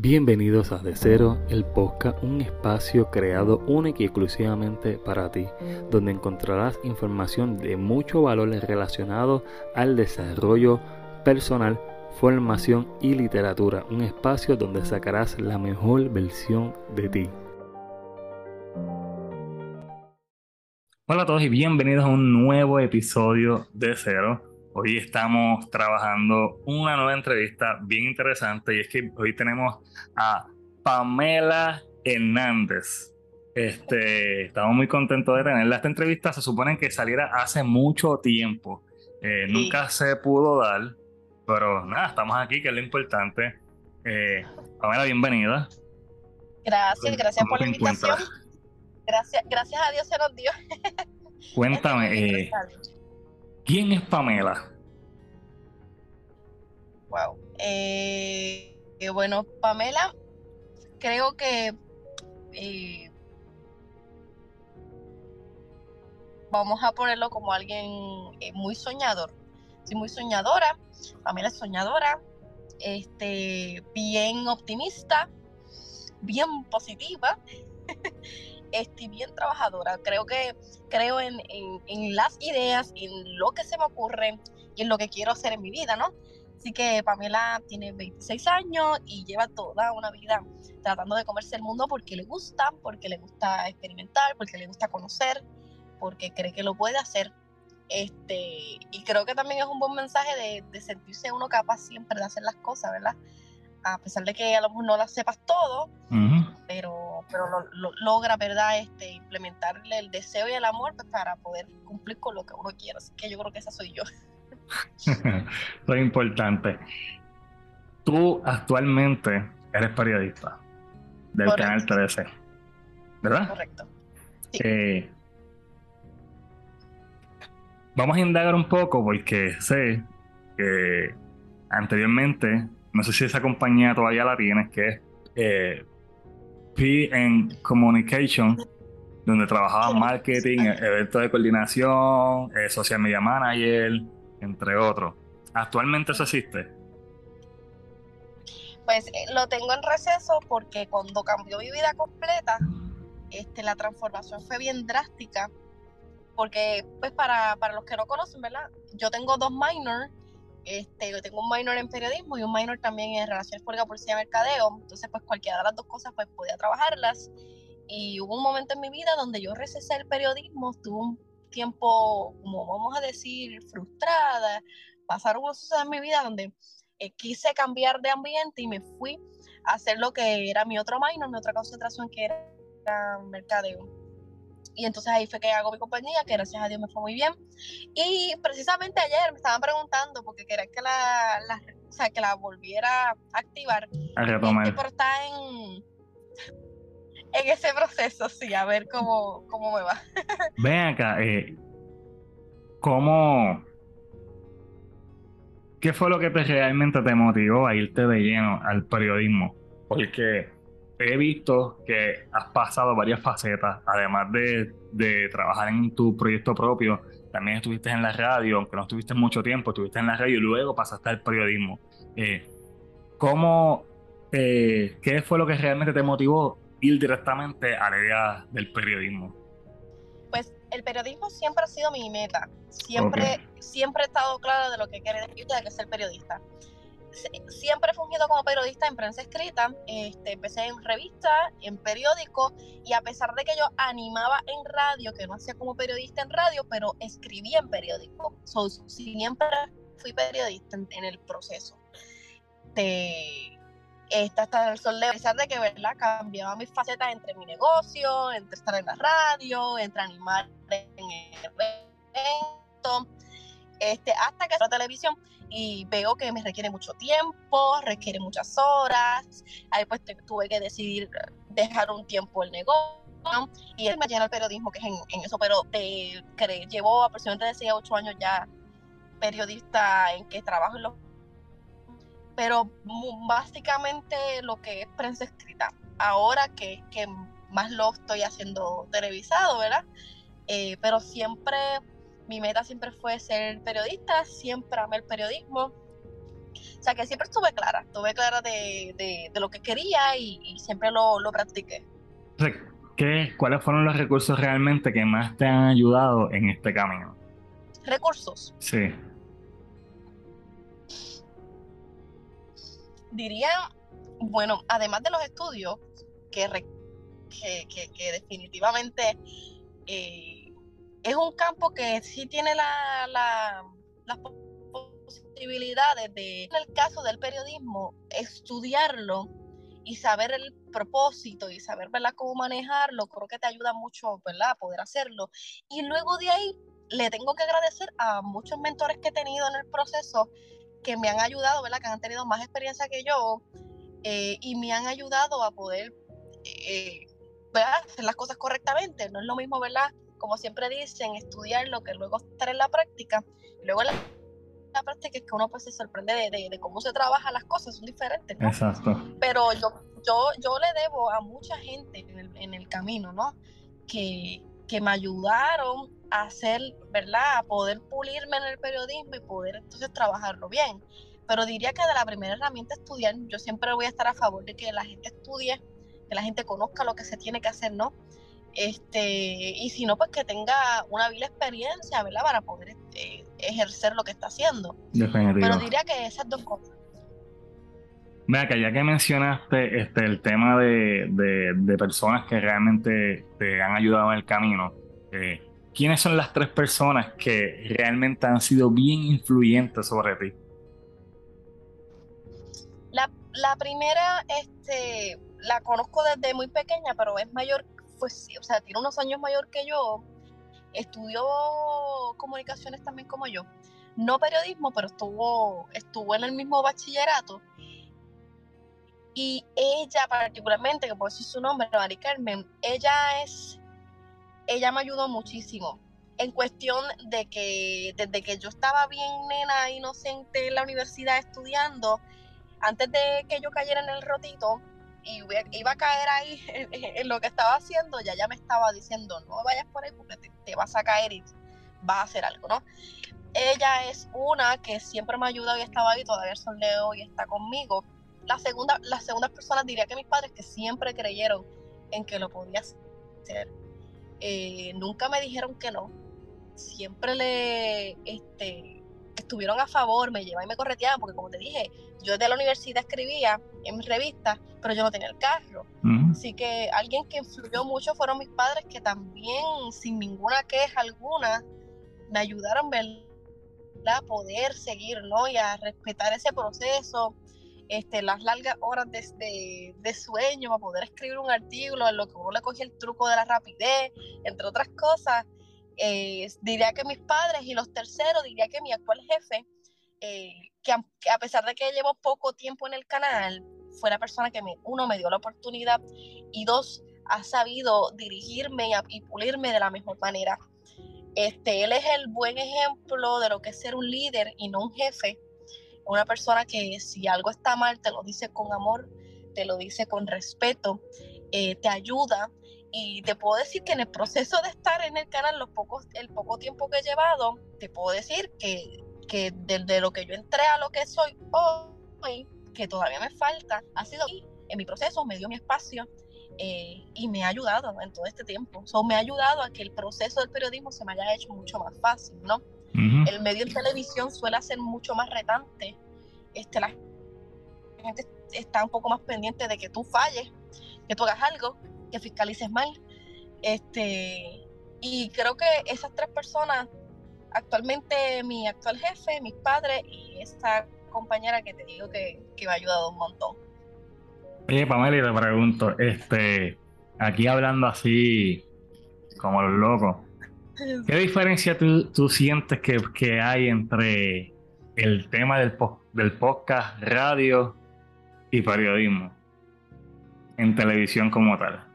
Bienvenidos a De Cero, el podcast, un espacio creado único y exclusivamente para ti, donde encontrarás información de mucho valor relacionado al desarrollo personal, formación y literatura, un espacio donde sacarás la mejor versión de ti. Hola a todos y bienvenidos a un nuevo episodio de Cero. Hoy estamos trabajando una nueva entrevista bien interesante y es que hoy tenemos a Pamela Hernández. Este, estamos muy contentos de tenerla. Esta entrevista se supone que saliera hace mucho tiempo. Eh, nunca se pudo dar, pero nada, estamos aquí, que es lo importante. Eh, Pamela, bienvenida. Gracias, gracias por la invitación. Gracias, gracias a Dios se nos dio. Cuéntame, eh, ¿quién es Pamela? Wow. Eh, bueno, Pamela, creo que eh, vamos a ponerlo como alguien eh, muy soñador. Soy muy soñadora. Pamela es soñadora, este, bien optimista, bien positiva. Estoy bien trabajadora. Creo que creo en, en, las ideas, en lo que se me ocurre y en lo que quiero hacer en mi vida, ¿no? Así que Pamela tiene 26 años y lleva toda una vida tratando de comerse el mundo porque le gusta, porque le gusta experimentar, porque le gusta conocer, porque cree que lo puede hacer. Este, y creo que también es un buen mensaje de, sentirse uno capaz siempre de hacer las cosas, ¿verdad? A pesar de que a lo mejor no las sepas todo, pero, pero lo, logra, ¿verdad? Este, implementarle el deseo y el amor pues, para poder cumplir con lo que uno quiere. Así que yo creo que esa soy yo. Eso es importante. Tú actualmente eres periodista del canal 13, ¿verdad? Correcto. Eh, vamos a indagar un poco porque sé que anteriormente, no sé si esa compañía todavía la tienes, que es eh, P Communication, donde trabajaba marketing, eventos de coordinación, eh, social media manager, entre otros. ¿Actualmente eso existe? Pues eh, lo tengo en receso porque cuando cambió mi vida completa, este, la transformación fue bien drástica. Porque, pues, para, los que no conocen, ¿verdad? Yo tengo dos minors. Este, yo tengo un minor en periodismo y un minor también en relaciones públicas, policía y mercadeo. Entonces, pues, cualquiera de las dos cosas, pues, podía trabajarlas. Y hubo un momento en mi vida donde yo recesé el periodismo, tuve un tiempo, como vamos a decir, frustrada. Pasaron cosas en mi vida donde eh, quise cambiar de ambiente y me fui a hacer lo que era mi otro minor, mi otra concentración que era mercadeo. Y entonces ahí fue que hago mi compañía, que gracias a Dios me fue muy bien. Y precisamente ayer me estaban preguntando porque quería que la, o sea, que la volviera a activar. A retomar. Este, está en, en ese proceso, sí, a ver cómo, cómo me va. Ven acá, eh, ¿cómo... ¿Qué fue lo que te realmente te motivó a irte de lleno al periodismo? Porque he visto que has pasado varias facetas, además de, de, trabajar en tu proyecto propio, también estuviste en la radio, aunque no estuviste mucho tiempo, estuviste en la radio y luego pasaste al periodismo. Eh, ¿Cómo, eh, qué fue lo que realmente te motivó ir directamente a la idea del periodismo? Pues el periodismo siempre ha sido mi meta. Siempre, siempre he estado clara de lo que decir de que ser periodista. Siempre he fungido como periodista en prensa escrita. Este, empecé en revista, en periódico, y a pesar de que yo animaba en radio, que no hacía como periodista en radio, pero escribía en periódico. siempre fui periodista en, el proceso. De, esta está el sol de a pesar de que verdad cambiaba mis facetas entre mi negocio, entre estar en la radio, entre animar en el evento, este, hasta que la televisión y veo que me requiere mucho tiempo, requiere muchas horas, ahí pues tuve que decidir dejar un tiempo el negocio y me llena el periodismo que es en, eso, pero te, llevo aproximadamente 6 a 8 años ya periodista en que trabajo en los pero básicamente lo que es prensa escrita. Ahora que, que más lo estoy haciendo televisado, ¿verdad? Eh, pero siempre, mi meta siempre fue ser periodista, siempre amé el periodismo, O sea que siempre estuve clara, estuve clara de, lo que quería y, siempre lo, lo practiqué. ¿Qué, ¿Cuáles fueron los recursos realmente que más te han ayudado en este camino? Recursos. Sí. Diría, bueno, además de los estudios, que, que, definitivamente eh, es un campo que sí tiene la, la, las posibilidades de, en el caso del periodismo, estudiarlo y saber el propósito y saber cómo manejarlo, creo que te ayuda mucho ¿verdad? a poder hacerlo. Y luego de ahí le tengo que agradecer a muchos mentores que he tenido en el proceso que me han ayudado, ¿verdad? que han tenido más experiencia que yo eh, y me han ayudado a poder eh, hacer las cosas correctamente. No es lo mismo, ¿verdad? Como siempre dicen, estudiar lo que luego estar en la práctica. Luego la la práctica es que uno pues se sorprende de, cómo se trabajan las cosas, son diferentes, Exacto. Pero yo, yo, yo le debo a mucha gente en el, camino, ¿no? Que, que me ayudaron a hacer, ¿verdad? A poder pulirme en el periodismo y poder entonces trabajarlo bien. Pero diría que de la primera herramienta estudiar, yo siempre voy a estar a favor de que la gente estudie, que la gente conozca lo que se tiene que hacer, ¿no? Este, y si no, pues que tenga una vil experiencia, ¿verdad? Para poder este, ejercer lo que está haciendo. Pero diría que esas dos cosas. Vea que ya que mencionaste este, el tema de, personas que realmente te han ayudado en el camino, eh, ¿quiénes son las tres personas que realmente han sido bien influyentes sobre ti? La, la primera, este, la conozco desde muy pequeña, pero es mayor pues o sea, tiene unos años mayor que yo, estudió comunicaciones también como yo. No periodismo, pero estuvo, estuvo en el mismo bachillerato. Y ella particularmente, que puedo decir su nombre, Mari Carmen, ella es, ella me ayudó muchísimo en cuestión de que desde que yo estaba bien nena, inocente en la universidad estudiando, antes de que yo cayera en el rotito, y iba a caer ahí en, lo que estaba haciendo, ya ya me estaba diciendo, no vayas por ahí porque te, vas a caer y vas a hacer algo, ¿no? Ella es una que siempre me ha ayudado y estaba ahí, todavía son Leo y está conmigo. La segunda, las segundas personas diría que mis padres que siempre creyeron en que lo podía hacer. Eh, nunca me dijeron que no. Siempre le, este, estuvieron a favor, me llevaban y me correteaban, porque como te dije, yo desde la universidad escribía en mis revistas, pero yo no tenía el carro. Así que alguien que influyó mucho fueron mis padres, que también, sin ninguna queja alguna, me ayudaron a poder seguir, ¿no? Y a respetar ese proceso, este, las largas horas de, de, sueño para poder escribir un artículo en lo que uno le cogía el truco de la rapidez, entre otras cosas. Eh, diría que mis padres y los terceros, diría que mi actual jefe, eh, que, a, pesar de que llevo poco tiempo en el canal, fue la persona que me, uno me dio la oportunidad y dos, ha sabido dirigirme y, pulirme de la mejor manera. Este, él es el buen ejemplo de lo que es ser un líder y no un jefe. Una persona que si algo está mal te lo dice con amor, te lo dice con respeto, eh, te ayuda y te puedo decir que en el proceso de estar en el canal, los pocos, el poco tiempo que he llevado, te puedo decir que, que desde lo que yo entré a lo que soy hoy, que todavía me falta, ha sido en mi proceso, me dio mi espacio eh, y me ha ayudado en todo este tiempo. So, me ha ayudado a que el proceso del periodismo se me haya hecho mucho más fácil, ¿no? El medio en televisión suele ser mucho más retante. Este, la gente está un poco más pendiente de que tú falles, que tú hagas algo, que fiscalices mal. Este, y creo que esas tres personas, actualmente mi actual jefe, mis padres y esta compañera que te digo que, me ha ayudado un montón. Oye, Pamela, te pregunto, este, aquí hablando así como los locos, ¿qué diferencia tú, sientes que, que, hay entre el tema del, del podcast, radio y periodismo en televisión como tal?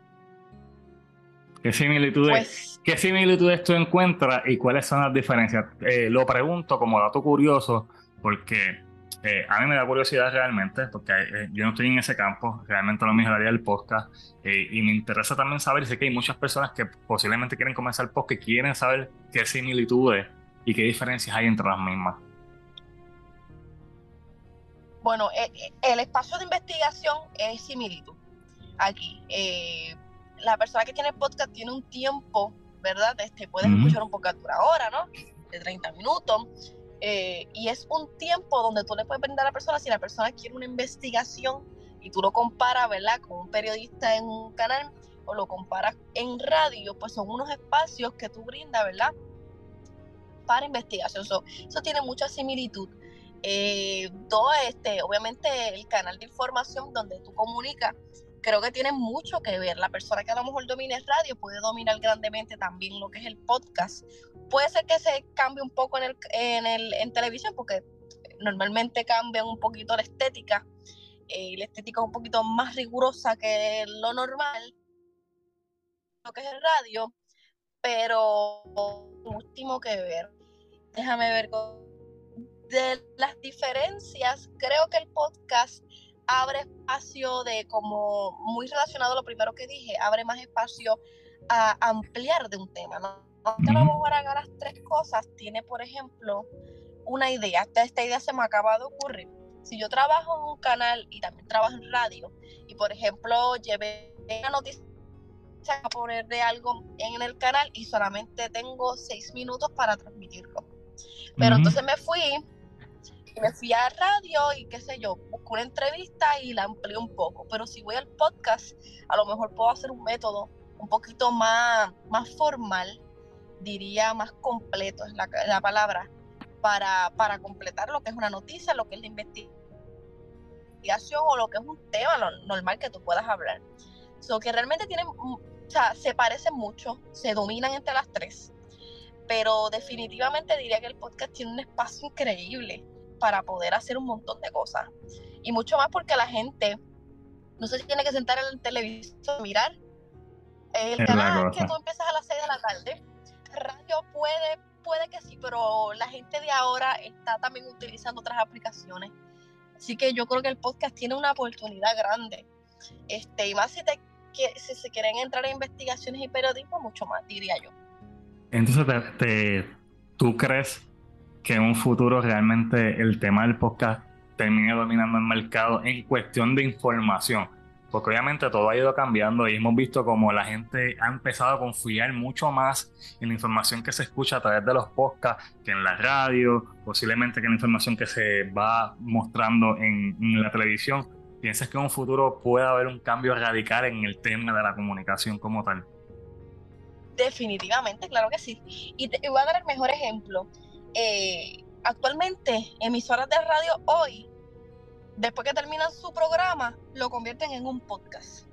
¿Qué similitudes, pues ¿Qué similitudes tú encuentras y cuáles son las diferencias? Eh, lo pregunto como dato curioso porque eh, a mí me da curiosidad realmente, porque eh, yo no estoy en ese campo, realmente lo mismo del podcast, y me interesa también saber, sé que hay muchas personas que posiblemente quieren comenzar el podcast y quieren saber qué similitudes y qué diferencias hay entre las mismas. Bueno, el espacio de investigación es similitud. Aquí, la persona que tiene podcast tiene un tiempo, ¿verdad? Este, puedes escuchar un podcast dura hora, ¿no? De 30 minutos. y es un tiempo donde tú le puedes brindar a la persona si la persona quiere una investigación y tú lo comparas, ¿verdad? Con un periodista en un canal o lo comparas en radio, pues son unos espacios que tú brindas, ¿verdad? Para investigación. eso tiene mucha similitud. Eh, todo este, obviamente el canal de información donde tú comunicas, creo que tiene mucho que ver. La persona que a lo mejor domine radio puede dominar grandemente también lo que es el podcast. Puede ser que se cambie un poco en, el, en, el, en televisión, porque normalmente cambian un poquito la estética. Eh, la estética es un poquito más rigurosa que lo normal lo que es el radio, pero último que ver. Déjame ver de las diferencias, creo que el podcast abre espacio de como muy relacionado a lo primero que dije, abre más espacio a ampliar de un tema, ¿no? Aunque a lo mejor haga las tres cosas, tiene por ejemplo una idea, esta, esta idea se me acaba de ocurrir. Si yo trabajo en un canal y también trabajo en radio, y por ejemplo llevé una noticia a poner de algo en el canal y solamente tengo seis minutos para transmitirlo. Pero entonces me fui, me fui a radio y qué sé yo, busqué una entrevista y la amplié un poco. Pero si voy al podcast, a lo mejor puedo hacer un método un poquito más, más formal, diría más completo es la, la palabra, para, para completar lo que es una noticia, lo que es la investigación o lo que es un tema normal que tú puedas hablar. So que realmente tienen o sea, se parecen mucho, se dominan entre las tres, pero definitivamente diría que el podcast tiene un espacio increíble para poder hacer un montón de cosas. Y mucho más porque la gente no se tiene que sentar en el televisor a mirar. El canal que tú empiezas a las 6 de la tarde, radio puede, puede que sí, pero la gente de ahora está también utilizando otras aplicaciones. Así que yo creo que el podcast tiene una oportunidad grande. Este, y más si te que si se quieren entrar en investigaciones y periodismo, mucho más, diría yo. Entonces, te, ¿tú crees que en un futuro realmente el tema del podcast termine dominando el mercado en cuestión de información? Porque obviamente todo ha ido cambiando y hemos visto como la gente ha empezado a confiar mucho más en la información que se escucha a través de los podcasts que en la radio, posiblemente que en la información que se va mostrando en, en la televisión ¿Piensas que en un futuro puede haber un cambio radical en el tema de la comunicación como tal? Definitivamente, claro que sí. Y te voy a dar el mejor ejemplo. Eh, actualmente, emisoras de radio hoy, después que terminan su programa, lo convierten en un podcast.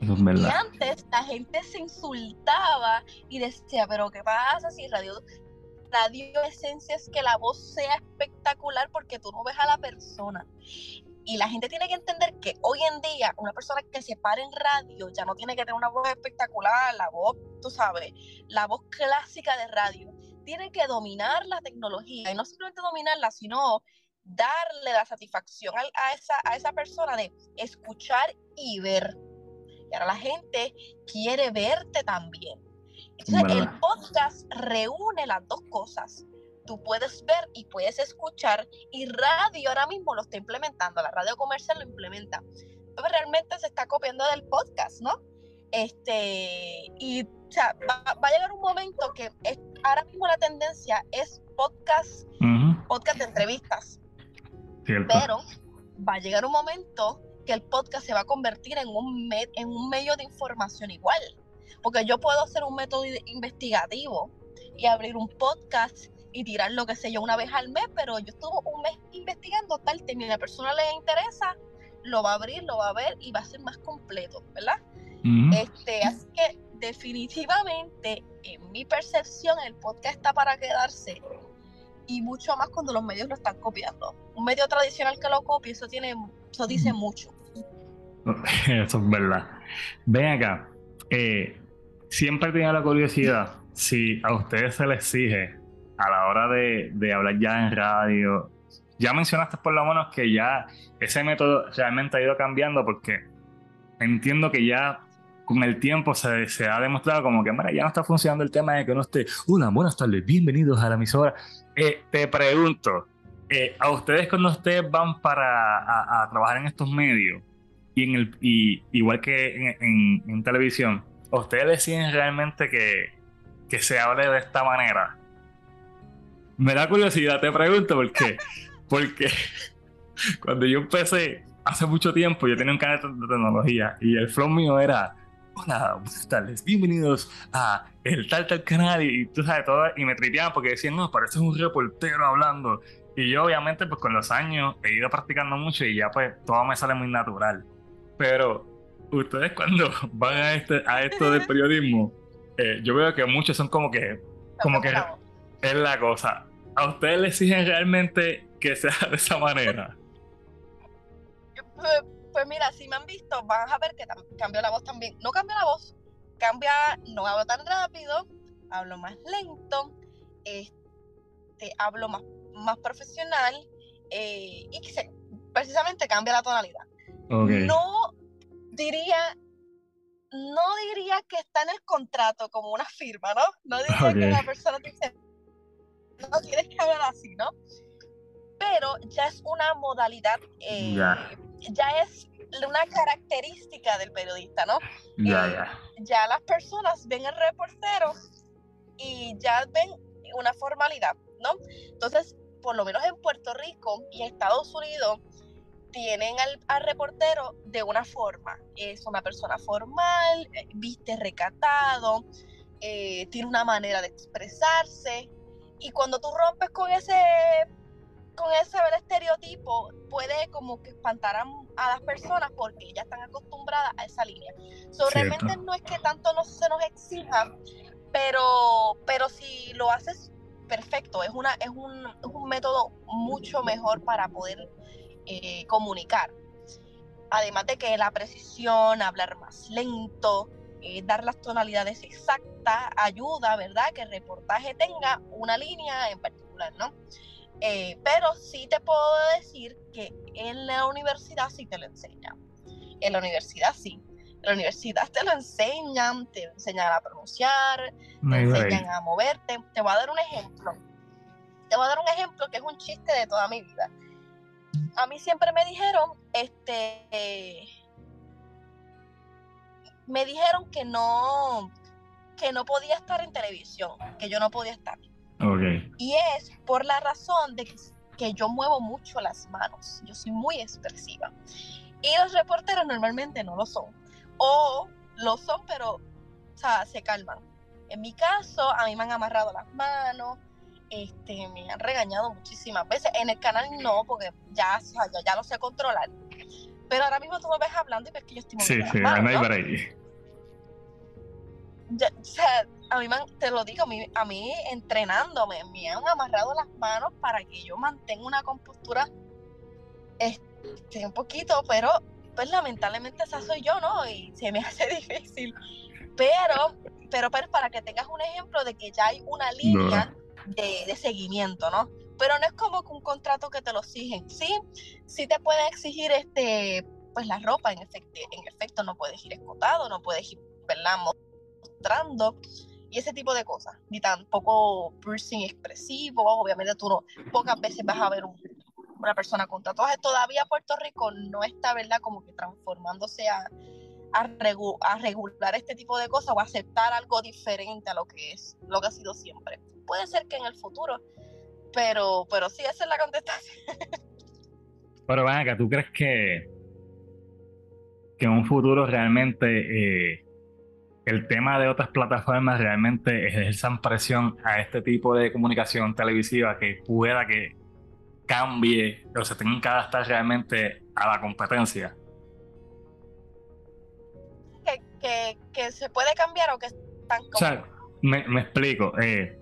Es. Y antes la gente se insultaba y decía, pero ¿qué pasa si radio, radio esencia es que la voz sea espectacular porque tú no ves a la persona? Y la gente tiene que entender que hoy en día una persona que se para en radio ya no tiene que tener una voz espectacular, la voz, tú sabes, la voz clásica de radio. Tiene que dominar la tecnología y no simplemente dominarla, sino darle la satisfacción a, esa, a esa persona de escuchar y ver. Y ahora la gente quiere verte también. Entonces el podcast reúne las dos cosas tú puedes ver y puedes escuchar y radio ahora mismo lo está implementando, la radio comercial lo implementa. Pero realmente se está copiando del podcast, ¿no? Este, y o sea, va, a llegar un momento que es, ahora mismo la tendencia es podcast, podcast de entrevistas. Pero va a llegar un momento que el podcast se va a convertir en un, en un medio de información igual. Porque yo puedo hacer un método investigativo y abrir un podcast y tirar lo que sé yo una vez al mes, pero yo estuve un mes investigando tal tema y a la persona le interesa, lo va a abrir, lo va a ver y va a ser más completo, ¿verdad? Este, así que definitivamente, en mi percepción, el podcast está para quedarse y mucho más cuando los medios lo están copiando. Un medio tradicional que lo copie, eso tiene, eso dice mucho. Eso es verdad. Ven acá, eh, siempre tenía la curiosidad si a ustedes se les exige a la hora de, hablar ya en radio, ya mencionaste por lo menos que ya ese método realmente ha ido cambiando porque entiendo que ya con el tiempo se, se ha demostrado como que ya no está funcionando el tema de que uno esté, una buenas tardes, bienvenidos a la emisora. Eh, te pregunto, eh, a ustedes cuando ustedes van para a, trabajar en estos medios, y en el y, igual que en, en, televisión, ustedes deciden realmente que, que se hable de esta manera? Me da curiosidad, te pregunto por qué. Porque cuando yo empecé, hace mucho tiempo, yo tenía un canal de tecnología y el flow mío era hola, buenas tardes, bienvenidos a el tal tal canal y, tú sabes todo y me tripeaban porque decían, no, pareces un reportero hablando y yo obviamente pues con los años he ido practicando mucho y ya pues todo me sale muy natural. Pero ustedes cuando van a, este, a esto del periodismo, eh, yo veo que muchos son como que, como que es la cosa. ¿A ustedes les exigen realmente que sea de esa manera? Pues, mira, si me han visto, van a ver que cambio la voz también. No cambio la voz, cambia, no hablo tan rápido, hablo más lento, este, hablo más más profesional eh, y que precisamente cambia la tonalidad. No diría, no diría que está en el contrato como una firma, ¿no? No diría que la persona dice, no tienes que hablar así, ¿no? Pero ya es una modalidad, eh, ya es una característica del periodista, ¿no? Eh, ya las personas ven el reportero y ya ven una formalidad, ¿no? Entonces, por lo menos en Puerto Rico y Estados Unidos, tienen al, reportero de una forma. Es una persona formal, eh, viste recatado, eh, tiene una manera de expresarse. Y cuando tú rompes con ese con ese estereotipo puede como que espantar a, las personas porque ya están acostumbradas a esa línea. So, realmente no es que tanto no se nos exija, pero, pero si lo haces perfecto, es, una, es, un, método mucho mejor para poder eh, comunicar. Además de que la precisión, hablar más lento, eh, dar las tonalidades exactas, ayuda, ¿verdad? Que el reportaje tenga una línea en particular, ¿no? Eh, pero sí te puedo decir que en la universidad sí te lo enseñan. En la universidad sí la universidad te lo enseñan, te enseñan a pronunciar, te enseñan a moverte. Te voy a dar un ejemplo. Te voy a dar un ejemplo que es un chiste de toda mi vida. A mí siempre me dijeron, este, me dijeron que no, que no podía estar en televisión, que yo no podía estar. Y es por la razón de que, que yo muevo mucho las manos. Yo soy muy expresiva. Y los reporteros normalmente no lo son o lo son, pero, o sea, se calman. En mi caso, a mí me han amarrado las manos, este, me han regañado muchísimas veces. En el canal no, porque ya, ya, lo sé controlar. Pero ahora mismo tú me ves hablando y ves que yo estoy Sí, sí, manos, ¿no? ahí. O sea, a mí te lo digo, a mí, a mí entrenándome, me han amarrado las manos para que yo mantenga una compostura este, un poquito, pero pues lamentablemente esa soy yo, ¿no? Y se me hace difícil. Pero, pero, pero para que tengas un ejemplo de que ya hay una línea de, seguimiento, ¿no? Pero no es como que un contrato que te lo exigen. Sí, sí te puede exigir este, pues la ropa, en efecto, en efecto no puedes ir escotado, no puedes ir, ¿verdad? Y ese tipo de cosas. Ni tampoco piercing expresivo, obviamente tú no, pocas veces vas a ver un, una persona con tatuajes. Todavía Puerto Rico no está, ¿verdad? Como que transformándose a, a, regular este tipo de cosas o aceptar algo diferente a lo que es, lo que ha sido siempre. Puede ser que en el futuro, pero, pero sí, esa es la contestación. Pero acá, ¿tú crees que, que en un futuro realmente eh, el tema de otras plataformas realmente ejerzan presión a este tipo de comunicación televisiva que pueda que cambie o se tengan que adaptar realmente a la competencia. Que, se puede cambiar o que están O sea, me, explico. Eh,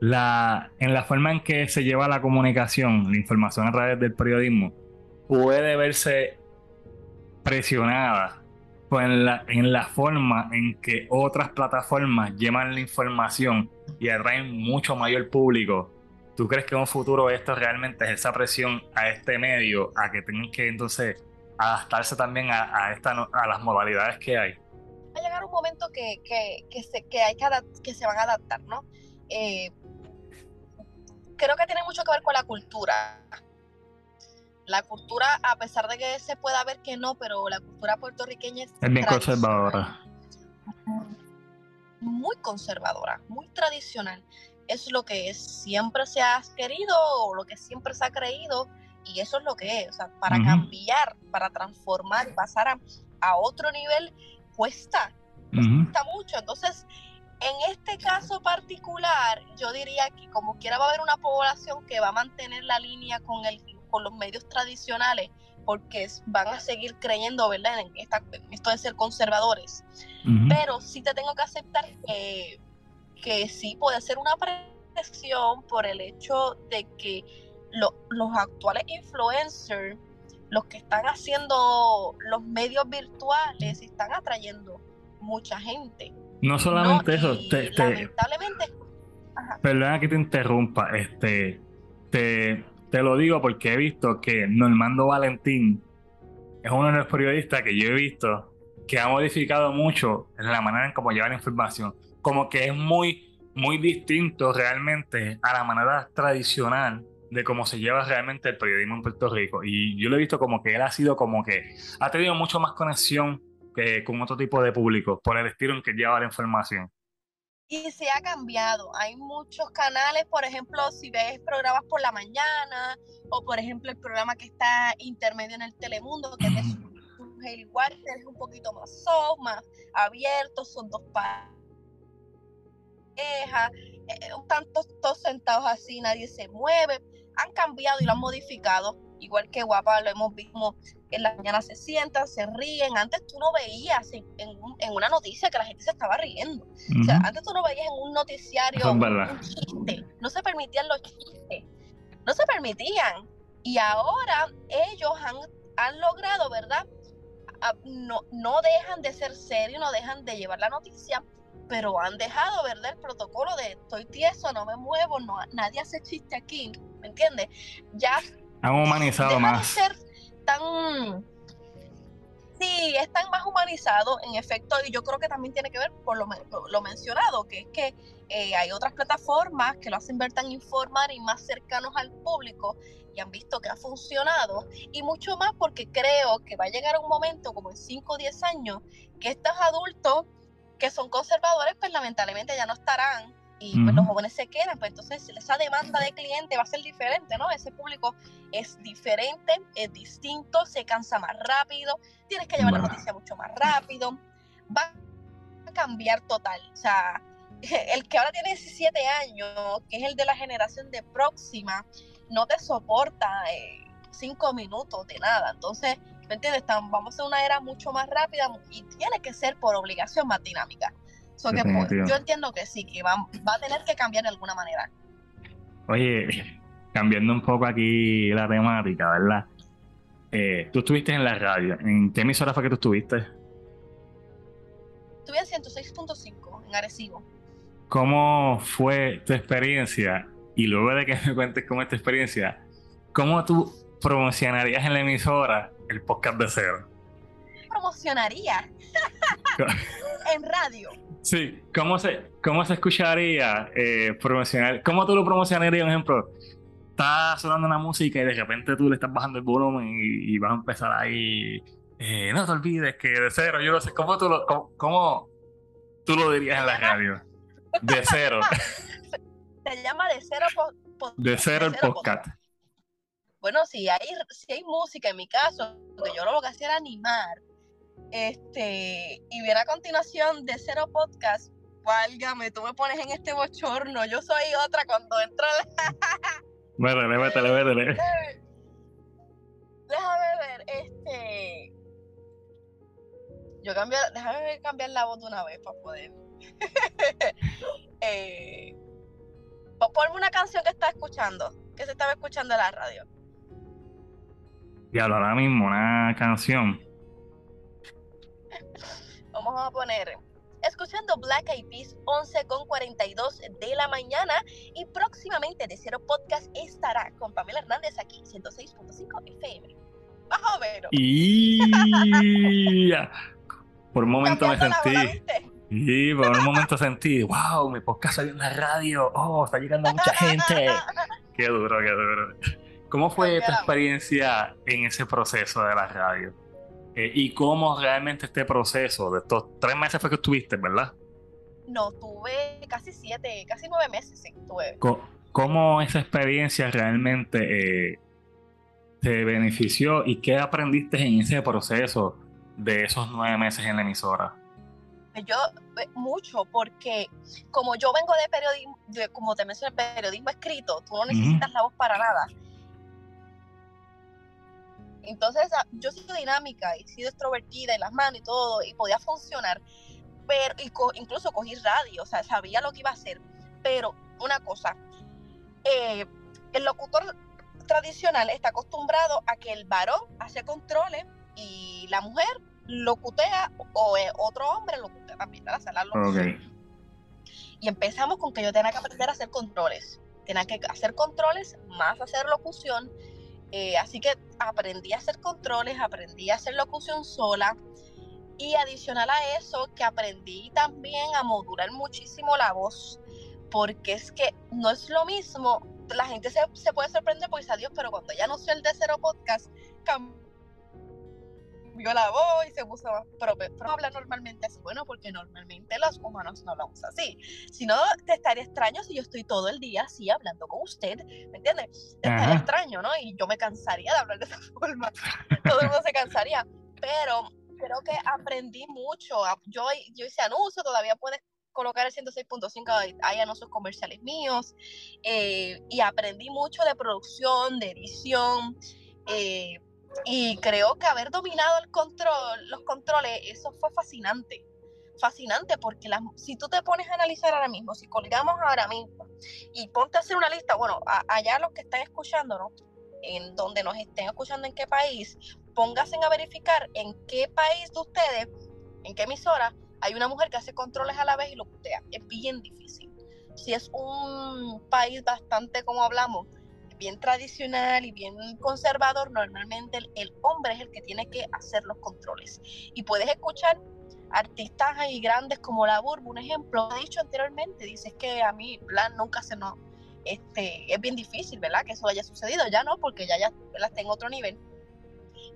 la, en la forma en que se lleva la comunicación, la información a través del periodismo, puede verse presionada pues en, la, en la forma en que otras plataformas llevan la información y atraen mucho mayor público ¿Tú crees que en un futuro esto realmente es esa presión a este medio, a que tengan que entonces adaptarse también a, a, esta, a las modalidades que hay? Va a llegar un momento que, que, que, se, que hay que, que se van a adaptar, ¿no? Eh, creo que tiene mucho que ver con la cultura. La cultura, a pesar de que se pueda ver que no, pero la cultura puertorriqueña es, es bien conservadora. Muy conservadora, muy tradicional. Es lo que siempre se ha querido o lo que siempre se ha creído y eso es lo que es. O sea, para cambiar, para transformar pasar a, otro nivel, cuesta, cuesta mucho. Entonces, en este caso particular, yo diría que como quiera va a haber una población que va a mantener la línea con, el, con los medios tradicionales, porque van a seguir creyendo, ¿verdad?, en, esto de ser conservadores. Pero sí te tengo que aceptar que, que sí puede ser una presión por el hecho de que los actuales influencers, los que están haciendo los medios virtuales, están atrayendo mucha gente. No solamente eso, te, lamentablemente. Perdona que te interrumpa, este, te, te lo digo porque he visto que Normando Valentín es uno de los periodistas que yo he visto que ha modificado mucho la manera en cómo lleva la información. Como que es muy, muy distinto realmente a la manera tradicional de cómo se lleva realmente el periodismo en Puerto Rico. Y yo lo he visto como que él ha sido como que ha tenido mucho más conexión que con otro tipo de público por el estilo en que lleva la información. Y se ha cambiado. Hay muchos canales, por ejemplo, si ves programas por la mañana, o por ejemplo el programa que está intermedio en el Telemundo, que es de igual, es un poquito más soft, más abierto, son dos parejas, eh, están todos sentados así, nadie se mueve han cambiado y lo han modificado, igual que Guapa lo hemos visto en la mañana se sientan, se ríen. Antes tú no veías en, en, una noticia que la gente se estaba riendo. O sea, antes tú no veías en un noticiario un chiste. No se permitían los chistes. No se permitían. Y ahora ellos han, han logrado, ¿verdad? No, no dejan de ser serios, no dejan de llevar la noticia, pero han dejado, ¿verdad? El protocolo de estoy tieso, no me muevo, no, nadie hace chiste aquí ¿me entiendes? Ya han humanizado más. ser tan sí, están más humanizados, en efecto, y yo creo que también tiene que ver por lo, lo mencionado, que es que eh, hay otras plataformas que lo hacen ver tan informar y más cercanos al público y han visto que ha funcionado, y mucho más porque creo que va a llegar un momento, como en 5 o 10 años, que estos adultos que son conservadores, pues lamentablemente ya no estarán y pues, los jóvenes se quedan, pues entonces esa demanda de cliente va a ser diferente, ¿no? Ese público es diferente, es distinto, se cansa más rápido, tienes que llevar la noticia mucho más rápido, va a cambiar total, o sea, el que ahora tiene 17 años, que es el de la generación de próxima, no te soporta eh, cinco minutos de nada, entonces, ¿me entiendes? Vamos a una era mucho más rápida y tiene que ser por obligación más dinámica. Pues, yo entiendo que sí, que va, a tener que cambiar de alguna manera. Oye, cambiando un poco aquí la temática, ¿verdad? Eh, tú estuviste en la radio. ¿En qué emisora fue que tú estuviste? Estuve en 106.5, en Arecibo. ¿Cómo fue tu experiencia? Y luego de que me cuentes cómo es tu experiencia, ¿cómo tú promocionarías en la emisora el podcast de cero? Promocionaría en radio. Sí, ¿cómo se, cómo se escucharía eh, promocionar? ¿Cómo tú lo promocionarías, por ejemplo? Está sonando una música y de repente tú le estás bajando el volumen y, vas a empezar ahí. Eh, no te olvides que de cero, yo no sé, ¿cómo tú lo, cómo, tú lo dirías en la radio? De cero. Se llama de cero De cero el podcast. Bueno, si hay, si hay música en mi caso, que yo lo que hacía era animar este, y viene a continuación de Cero Podcast, válgame, tú me pones en este bochorno, yo soy otra cuando entra Métele, métele, métele. Déjame ver, este... Yo cambio, déjame cambiar la voz de una vez para poder... eh, ponme una canción que está escuchando, que se estaba escuchando en la radio. Y ahora mismo, una canción Vamos a poner escuchando Black Eyed Peas 11 con 42 de la mañana y próximamente de Cero Podcast estará con Pamela Hernández aquí 106.5 FM. Bajo ver. Y por un momento me sentí. Y por un momento sentí, wow, mi podcast salió en la radio, oh, está llegando mucha gente. qué duro, qué duro. ¿Cómo fue tu experiencia en ese proceso de la radio? Eh, ¿Y cómo realmente este proceso de estos tres meses fue que estuviste, verdad? No, tuve casi siete, casi nueve meses, sí, tuve. ¿Cómo esa experiencia realmente eh, te benefició y qué aprendiste en ese proceso de esos nueve meses en la emisora? Yo, eh, mucho, porque como yo vengo de periodismo, como te mencioné, periodismo escrito, tú no necesitas la voz para nada. Entonces, ah, yo soy dinámica y sido extrovertida en las manos y todo, y podía funcionar, pero incluso cogí radio, o sea, sabía lo que iba a hacer. Pero una cosa, eh, el locutor tradicional está acostumbrado a que el varón hace controles y la mujer locutea o eh, otro hombre locutea también, ¿verdad? Y empezamos con que yo tenía que aprender a hacer controles. Tenía que hacer controles más hacer locución eh, así que aprendí a hacer controles, aprendí a hacer locución sola. Y adicional a eso, que aprendí también a modular muchísimo la voz, porque es que no es lo mismo. La gente se, se puede sorprender dice adiós, pero cuando ya soy el de cero podcast, cambió vio la voz y se puso más pero, no habla normalmente así. Bueno, porque normalmente los humanos no hablamos así. Si no, te estaría extraño si yo estoy todo el día así hablando con usted, ¿me entiendes? Te estaría extraño, ¿no? Y yo me cansaría de hablar de esa forma. todo el mundo se cansaría. Pero creo que aprendí mucho. Yo, yo hice anuncio, todavía puedes colocar el 106.5 hay anuncios comerciales míos eh, y aprendí mucho de producción, de edición. Eh, y creo que haber dominado los controles, eso fue fascinante. Fascinante porque si tú te pones a analizar ahora mismo, si colgamos ahora mismo y ponte a hacer una lista, bueno, allá los que están escuchando, ¿no? En donde nos estén escuchando en qué país, pónganse a verificar en qué país de ustedes, en qué emisora, hay una mujer que hace controles a la vez y lo putea. Es bien difícil. Si es un país bastante, como hablamos, bien tradicional y bien conservador, normalmente el, hombre es el que tiene que hacer los controles. Y puedes escuchar artistas ahí grandes como la Burbu, un ejemplo, he dicho anteriormente, dices que a mí, plan, nunca se no, este, es bien difícil, ¿verdad? Que eso haya sucedido, ya no, porque ya, ya está en otro nivel.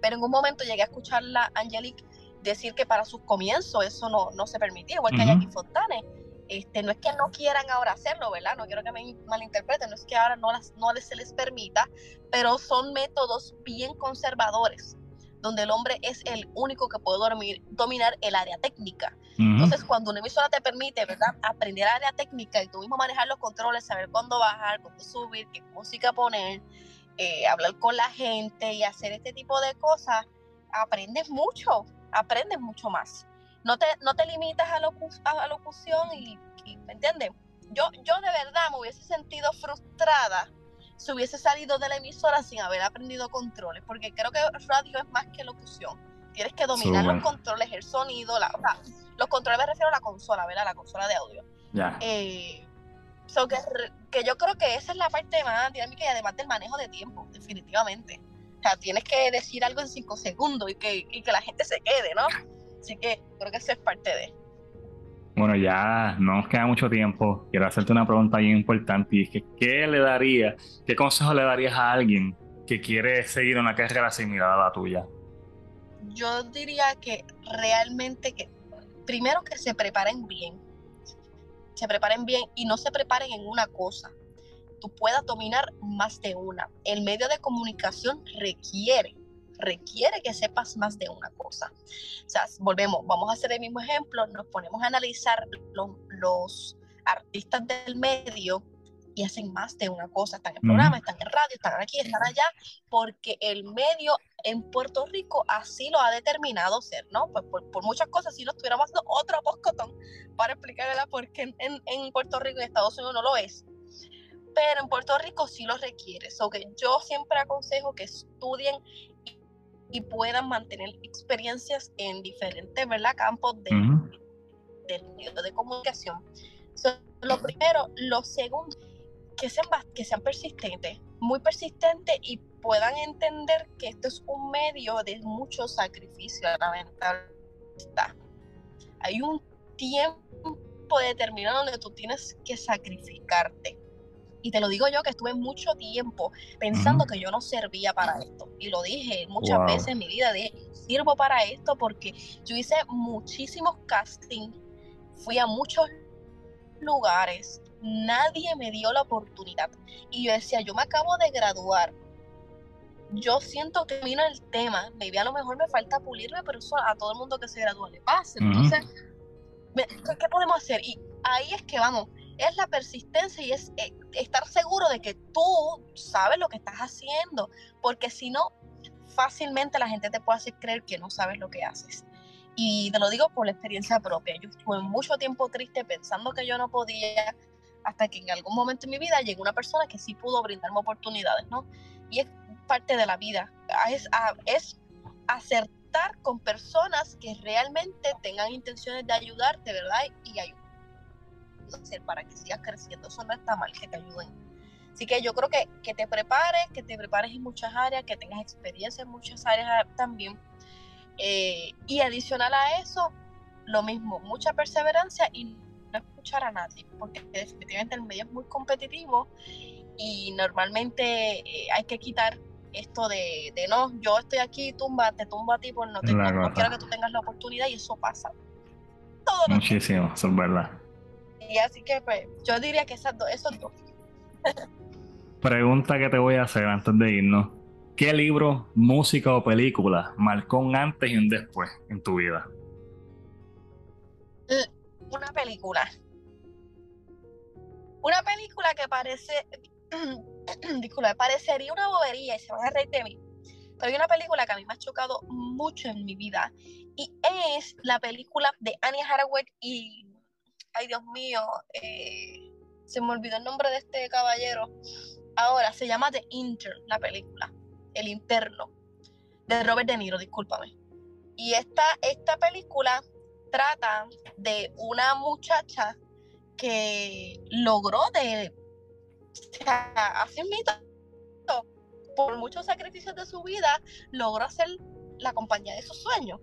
Pero en un momento llegué a escuchar a Angelique decir que para sus comienzos eso no, no se permitía, igual que a Jackie Fontane, este, no es que no quieran ahora hacerlo, ¿verdad? No quiero que me malinterpreten, no es que ahora no, las, no se les permita, pero son métodos bien conservadores, donde el hombre es el único que puede dormir, dominar el área técnica. Entonces, cuando una emisora te permite, ¿verdad? Aprender área técnica y tú mismo manejar los controles, saber cuándo bajar, cuándo subir, qué música poner, eh, hablar con la gente y hacer este tipo de cosas, aprendes mucho, aprendes mucho más no te, no te limitas a, la locución y, ¿me entiendes? Yo, yo de verdad me hubiese sentido frustrada si hubiese salido de la emisora sin haber aprendido controles, porque creo que radio es más que locución. Tienes que dominar los controles, el sonido, la, o sea, los controles me refiero a la consola, ¿verdad? La consola de audio. Ya. Eh, que, que yo creo que esa es la parte más dinámica y además del manejo de tiempo, definitivamente. O sea, tienes que decir algo en cinco segundos y que, y que la gente se quede, ¿no? Así que creo que eso es parte de. Bueno, ya no nos queda mucho tiempo. Quiero hacerte una pregunta bien importante y es que ¿qué le darías, qué consejo le darías a alguien que quiere seguir una carrera similar a la tuya? Yo diría que realmente que primero que se preparen bien, se preparen bien y no se preparen en una cosa. Tú puedas dominar más de una. El medio de comunicación requiere requiere que sepas más de una cosa. O sea, volvemos, vamos a hacer el mismo ejemplo, nos ponemos a analizar los, artistas del medio y hacen más de una cosa, están en programa, están en radio, están aquí, están allá, porque el medio en Puerto Rico así lo ha determinado ser, ¿no? Pues por, muchas cosas, si lo estuviéramos haciendo otro postcotón para explicarle por qué en, en, Puerto Rico y en Estados Unidos no lo es. Pero en Puerto Rico sí lo requiere. So que yo siempre aconsejo que estudien y puedan mantener experiencias en diferentes ¿verdad? campos de, de, comunicación. lo primero. Lo segundo, que sean, que sean persistentes, muy persistentes y puedan entender que esto es un medio de mucho sacrificio, lamentablemente. Hay un tiempo determinado donde tú tienes que sacrificarte Y te lo digo yo que estuve mucho tiempo pensando que yo no servía para esto. Y lo dije muchas veces en mi vida, dije, sirvo para esto porque yo hice muchísimos castings, fui a muchos lugares, nadie me dio la oportunidad. Y yo decía, yo me acabo de graduar, yo siento que vino el tema, maybe a lo mejor me falta pulirme, pero eso a todo el mundo que se gradúa le pasa. Entonces, ¿qué podemos hacer? Y ahí es que vamos, es la persistencia y es eh, estar seguro de que tú sabes lo que estás haciendo, porque si no, fácilmente la gente te puede hacer creer que no sabes lo que haces. Y te lo digo por la experiencia propia. Yo estuve mucho tiempo triste pensando que yo no podía, hasta que en algún momento en mi vida llegó una persona que sí pudo brindarme oportunidades, ¿no? Y es parte de la vida, es, es acertar con personas que realmente tengan intenciones de ayudarte, ¿verdad? Y ayudar para que sigas creciendo. Eso no está mal, que te ayuden. Así que yo creo que, que te prepares, que te prepares en muchas áreas, que tengas experiencia en muchas áreas también. Eh, y adicional a eso, lo mismo, mucha perseverancia y no escuchar a nadie, porque definitivamente el medio es muy competitivo y normalmente eh, hay que quitar esto de, de, no, yo estoy aquí, tumba, te tumbo a ti, pues no, te, no, quiero que tú tengas la oportunidad y eso pasa. Todo Muchísimo, eso es verdad. Y así que pues yo diría que esas dos, esos dos. Pregunta que te voy a hacer antes de irnos. ¿Qué libro, música o película marcó un antes y un después en tu vida? Una película. Una película que parece, disculpa, parecería una bobería y se van a reír de mí. Pero hay una película que a mí me ha chocado mucho en mi vida y es la película de Annie Hathaway y ay Dios mío, eh, se me olvidó el nombre de este caballero. Ahora, se llama The Intern, la película, El Interno, de Robert De Niro, discúlpame. Y esta, esta película trata de una muchacha que logró de, así mismo, por muchos sacrificios de su vida, logró hacer la compañía de sus sueños.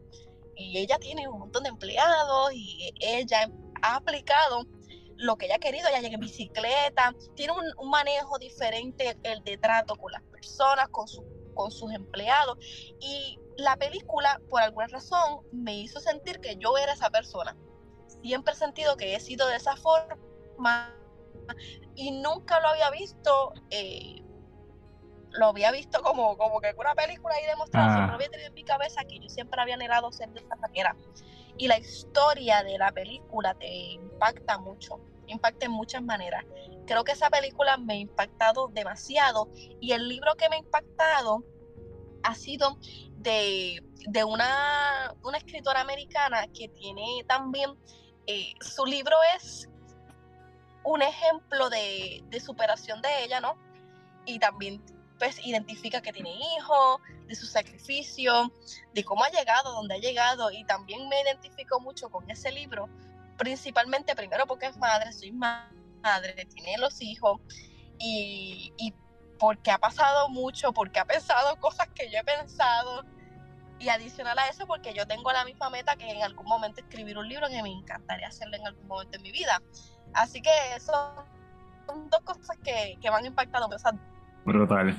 Y ella tiene un montón de empleados y ella ha aplicado lo que ella ha querido, ella llega en bicicleta, tiene un, manejo diferente el de trato con las personas, con, su, con sus empleados. Y la película, por alguna razón, me hizo sentir que yo era esa persona. Siempre he sentido que he sido de esa forma y nunca lo había visto. Eh, lo había visto como, como que una película ahí demostrada, siempre ah. había tenido en mi cabeza que yo siempre había anhelado ser de esa manera y la historia de la película te impacta mucho, impacta en muchas maneras. Creo que esa película me ha impactado demasiado y el libro que me ha impactado ha sido de, una, una, escritora americana que tiene también, eh, su libro es un ejemplo de, de superación de ella, ¿no? Y también pues identifica que tiene hijos, de su sacrificio, de cómo ha llegado, dónde ha llegado y también me identifico mucho con ese libro, principalmente primero porque es madre, soy madre, tiene los hijos y, y porque ha pasado mucho, porque ha pensado cosas que yo he pensado y adicional a eso porque yo tengo la misma meta que en algún momento escribir un libro que me encantaría hacerlo en algún momento en mi vida. Así que son dos cosas que, que me han impactado. Brutal.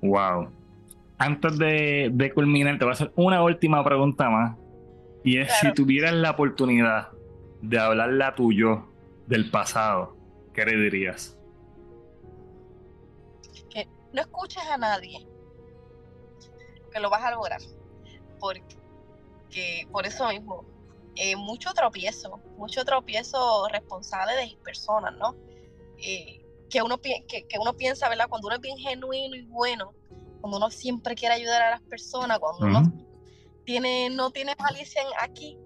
Wow. Antes de, culminar, te voy a hacer una última pregunta más. Y es si tuvieras la oportunidad de hablarle a tuyo del pasado, ¿qué le dirías? Que no escuches a nadie, que lo vas a lograr. Porque por eso mismo, eh, mucho tropiezo, mucho tropiezo responsable de personas, ¿no? Eh, que uno, que, que uno piensa, ¿verdad? Cuando uno es bien genuino y bueno, cuando uno siempre quiere ayudar a las personas, cuando uno tiene, no tiene malicia aquí,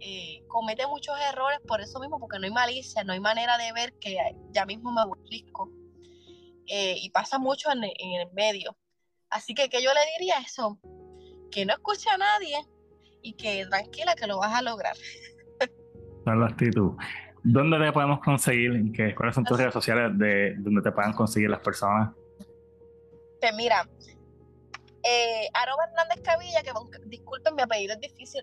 eh, comete muchos errores por eso mismo, porque no hay malicia, no hay manera de ver que ya mismo me explico. Eh, y pasa mucho en, en, el medio. Así que, que yo le diría eso? Que no escuche a nadie y que tranquila que lo vas a lograr. la actitud. ¿Dónde te podemos conseguir? ¿Qué, ¿Cuáles son tus redes sociales de donde te puedan conseguir las personas? Pues mira, eh, Hernández Cabilla, que disculpen, mi apellido es difícil.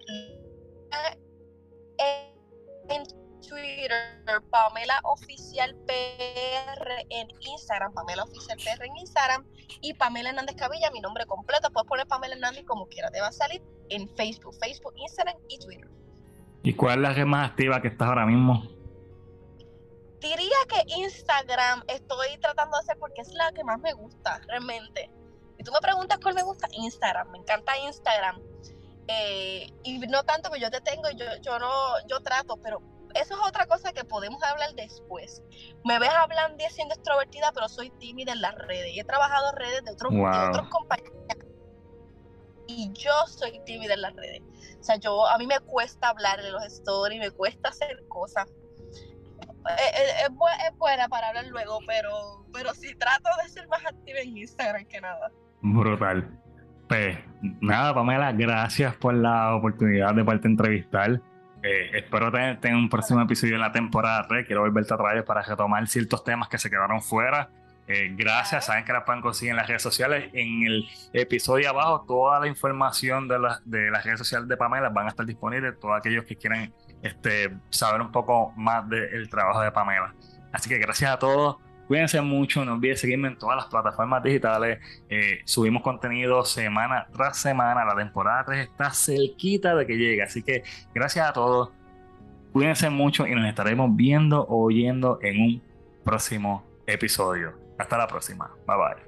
En Twitter Pamela Oficial PR en Instagram, Pamela Oficial PR en Instagram y Pamela Hernández Cabilla, mi nombre completo. Puedes poner Pamela Hernández como quiera, te va a salir en Facebook, Facebook, Instagram y Twitter. ¿Y cuál es la red más activa que estás ahora mismo? Diría que Instagram estoy tratando de hacer porque es la que más me gusta, realmente. Y tú me preguntas cuál me gusta, Instagram. Me encanta Instagram. Eh, y no tanto que yo te tengo, yo, yo no, yo trato, pero eso es otra cosa que podemos hablar después. Me ves hablando y siendo extrovertida, pero soy tímida en las redes. Y he trabajado en redes de otros, de otros compañeros. Y yo soy tímida en las redes. O sea, yo, a mí me cuesta hablar en los stories, me cuesta hacer cosas. Eh, eh, es, es, buena para hablar luego, pero, pero sí trato de ser más activa en Instagram que nada. Brutal. Pues nada, Pamela, gracias por la oportunidad de parte entrevistar. Eh, espero tener, un próximo episodio en la temporada 3. Quiero volverte a traer para retomar ciertos temas que se quedaron fuera. Gracias, saben que las pueden conseguir en las redes sociales. En el episodio abajo, toda la información de, de las redes sociales de Pamela van a estar disponibles. Todos aquellos que quieran este, saber un poco más del trabajo de Pamela. Así que gracias a todos. Cuídense mucho, no olviden seguirme en todas las plataformas digitales. Eh, subimos contenido semana tras semana. La temporada 3 está cerquita de que llegue. Así que gracias a todos. Cuídense mucho y nos estaremos viendo o oyendo en un próximo episodio. Hasta la próxima. Bye bye.